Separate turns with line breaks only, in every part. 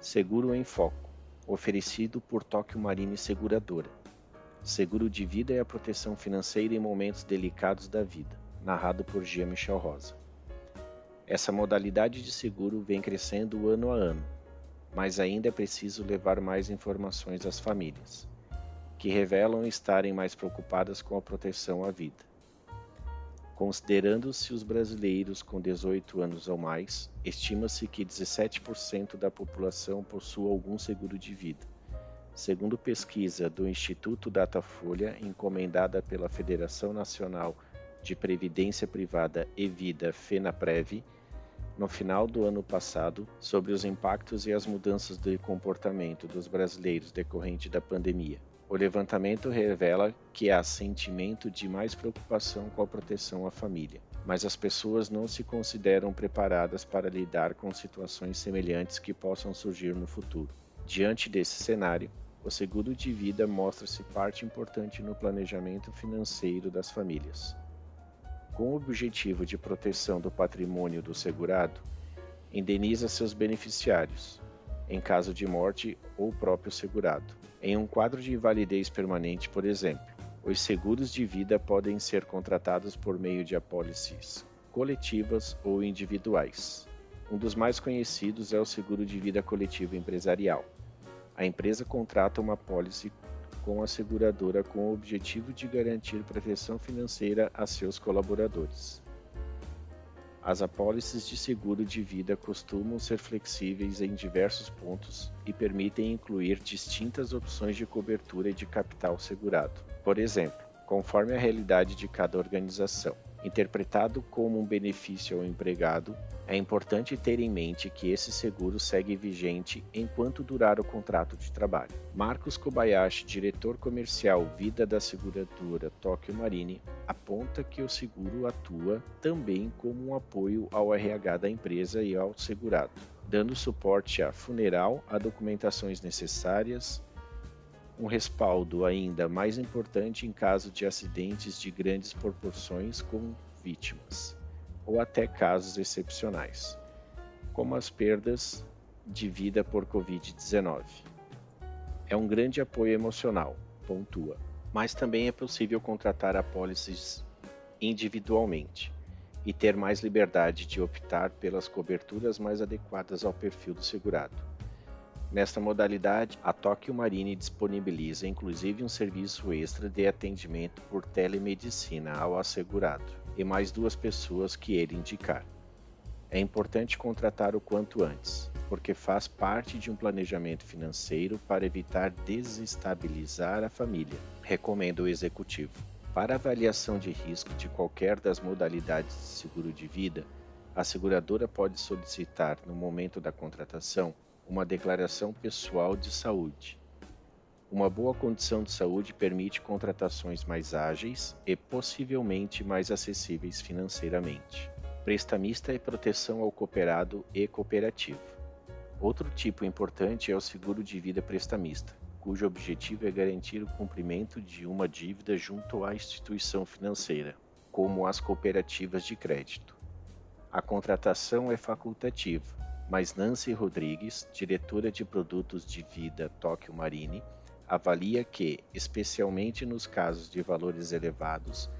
Seguro em Foco, oferecido por Tóquio Marine Seguradora. Seguro de vida é a proteção financeira em momentos delicados da vida, narrado por Gia Michel Rosa. Essa modalidade de seguro vem crescendo ano a ano, mas ainda é preciso levar mais informações às famílias, que revelam estarem mais preocupadas com a proteção à vida. Considerando-se os brasileiros com 18 anos ou mais, estima-se que 17% da população possua algum seguro de vida. Segundo pesquisa do Instituto Datafolha, encomendada pela Federação Nacional de Previdência Privada e Vida, FENAPREV, no final do ano passado, sobre os impactos e as mudanças de comportamento dos brasileiros decorrente da pandemia. O levantamento revela que há sentimento de mais preocupação com a proteção à família, mas as pessoas não se consideram preparadas para lidar com situações semelhantes que possam surgir no futuro. Diante desse cenário, o seguro de vida mostra-se parte importante no planejamento financeiro das famílias. Com o objetivo de proteção do patrimônio do segurado, indeniza seus beneficiários, em caso de morte ou próprio segurado. Em um quadro de invalidez permanente, por exemplo, os seguros de vida podem ser contratados por meio de apólices coletivas ou individuais. Um dos mais conhecidos é o seguro de vida coletivo empresarial. A empresa contrata uma apólice com a seguradora com o objetivo de garantir proteção financeira a seus colaboradores. As apólices de seguro de vida costumam ser flexíveis em diversos pontos e permitem incluir distintas opções de cobertura e de capital segurado. Por exemplo, conforme a realidade de cada organização. Interpretado como um benefício ao empregado, é importante ter em mente que esse seguro segue vigente enquanto durar o contrato de trabalho. Marcos Kobayashi, diretor comercial Vida da Seguradora Tokyo Marine, aponta que o seguro atua também como um apoio ao RH da empresa e ao segurado, dando suporte a funeral, a documentações necessárias, um respaldo ainda mais importante em caso de acidentes de grandes proporções com vítimas, ou até casos excepcionais, como as perdas de vida por Covid-19. É um grande apoio emocional, pontua, mas também é possível contratar apólices individualmente e ter mais liberdade de optar pelas coberturas mais adequadas ao perfil do segurado. Nesta modalidade, a Tokyo Marine disponibiliza inclusive um serviço extra de atendimento por telemedicina ao assegurado e mais duas pessoas que ele indicar. É importante contratar o quanto antes, porque faz parte de um planejamento financeiro para evitar desestabilizar a família, recomenda o executivo. Para avaliação de risco de qualquer das modalidades de seguro de vida, a seguradora pode solicitar, no momento da contratação, uma declaração pessoal de saúde. Uma boa condição de saúde permite contratações mais ágeis e possivelmente mais acessíveis financeiramente. Prestamista é proteção ao cooperado e cooperativo. Outro tipo importante é o seguro de vida prestamista, cujo objetivo é garantir o cumprimento de uma dívida junto à instituição financeira, como as cooperativas de crédito. A contratação é facultativa, mas Nancy Rodrigues, diretora de produtos de vida Tóquio Marine, avalia que, especialmente nos casos de valores elevados,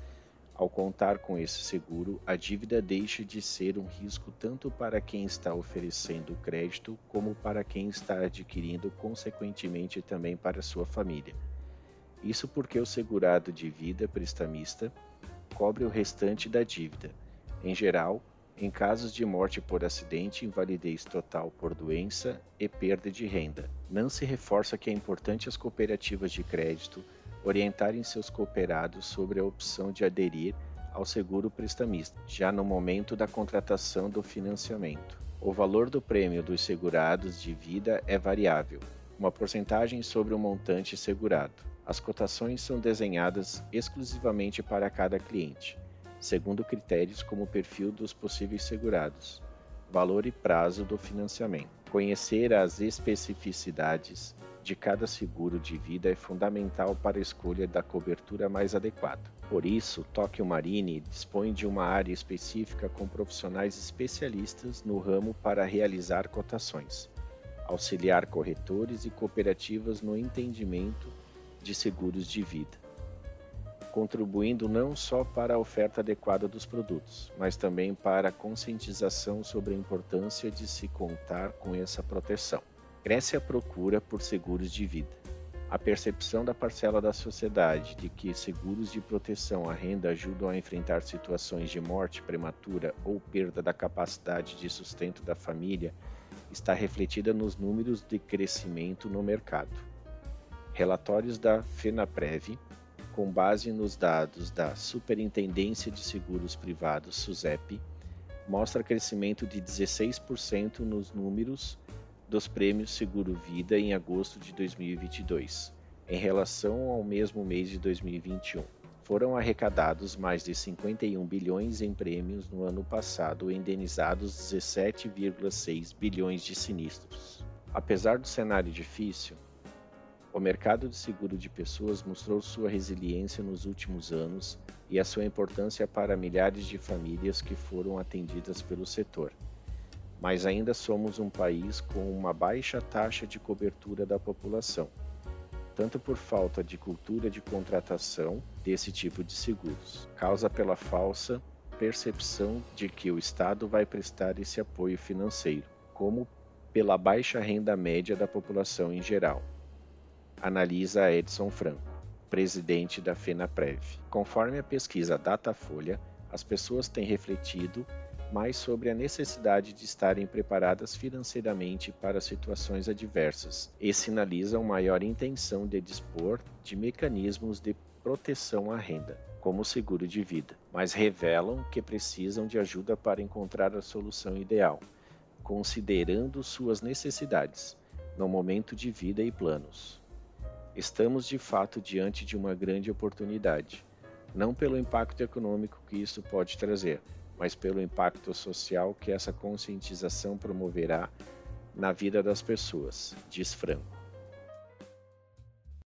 ao contar com esse seguro, a dívida deixa de ser um risco tanto para quem está oferecendo o crédito como para quem está adquirindo, consequentemente também para sua família. Isso porque o segurado de vida prestamista cobre o restante da dívida, em geral, em casos de morte por acidente, invalidez total por doença e perda de renda. Nancy reforça que é importante as cooperativas de crédito orientarem seus cooperados sobre a opção de aderir ao seguro prestamista, já no momento da contratação do financiamento. O valor do prêmio dos segurados de vida é variável, uma porcentagem sobre o montante segurado. As cotações são desenhadas exclusivamente para cada cliente segundo critérios como o perfil dos possíveis segurados, valor e prazo do financiamento. Conhecer as especificidades de cada seguro de vida é fundamental para a escolha da cobertura mais adequada. Por isso, Tokyo Marine dispõe de uma área específica com profissionais especialistas no ramo para realizar cotações. auxiliar corretores e cooperativas no entendimento de seguros de vida, contribuindo não só para a oferta adequada dos produtos, mas também para a conscientização sobre a importância de se contar com essa proteção. Cresce a procura por seguros de vida. A percepção da parcela da sociedade de que seguros de proteção à renda ajudam a enfrentar situações de morte prematura ou perda da capacidade de sustento da família está refletida nos números de crescimento no mercado. Relatórios da FENAPREV, com base nos dados da Superintendência de Seguros Privados SUSEP, mostra crescimento de 16% nos números dos prêmios Seguro Vida em agosto de 2022, em relação ao mesmo mês de 2021. Foram arrecadados mais de 51 bilhões em prêmios no ano passado indenizados 17,6 bilhões de sinistros. Apesar do cenário difícil, o mercado de seguro de pessoas mostrou sua resiliência nos últimos anos e a sua importância para milhares de famílias que foram atendidas pelo setor mas ainda somos um país com uma baixa taxa de cobertura da população, tanto por falta de cultura de contratação desse tipo de seguros, causa pela falsa percepção de que o Estado vai prestar esse apoio financeiro, como pela baixa renda média da população em geral. Analisa Edson Franco, presidente da FenaPrev. Conforme a pesquisa Datafolha, as pessoas têm refletido mais sobre a necessidade de estarem preparadas financeiramente para situações adversas e sinalizam maior intenção de dispor de mecanismos de proteção à renda, como o seguro de vida, mas revelam que precisam de ajuda para encontrar a solução ideal, considerando suas necessidades no momento de vida e planos. Estamos de fato diante de uma grande oportunidade, não pelo impacto econômico que isso pode trazer, mas pelo impacto social que essa conscientização promoverá na vida das pessoas, diz Franco.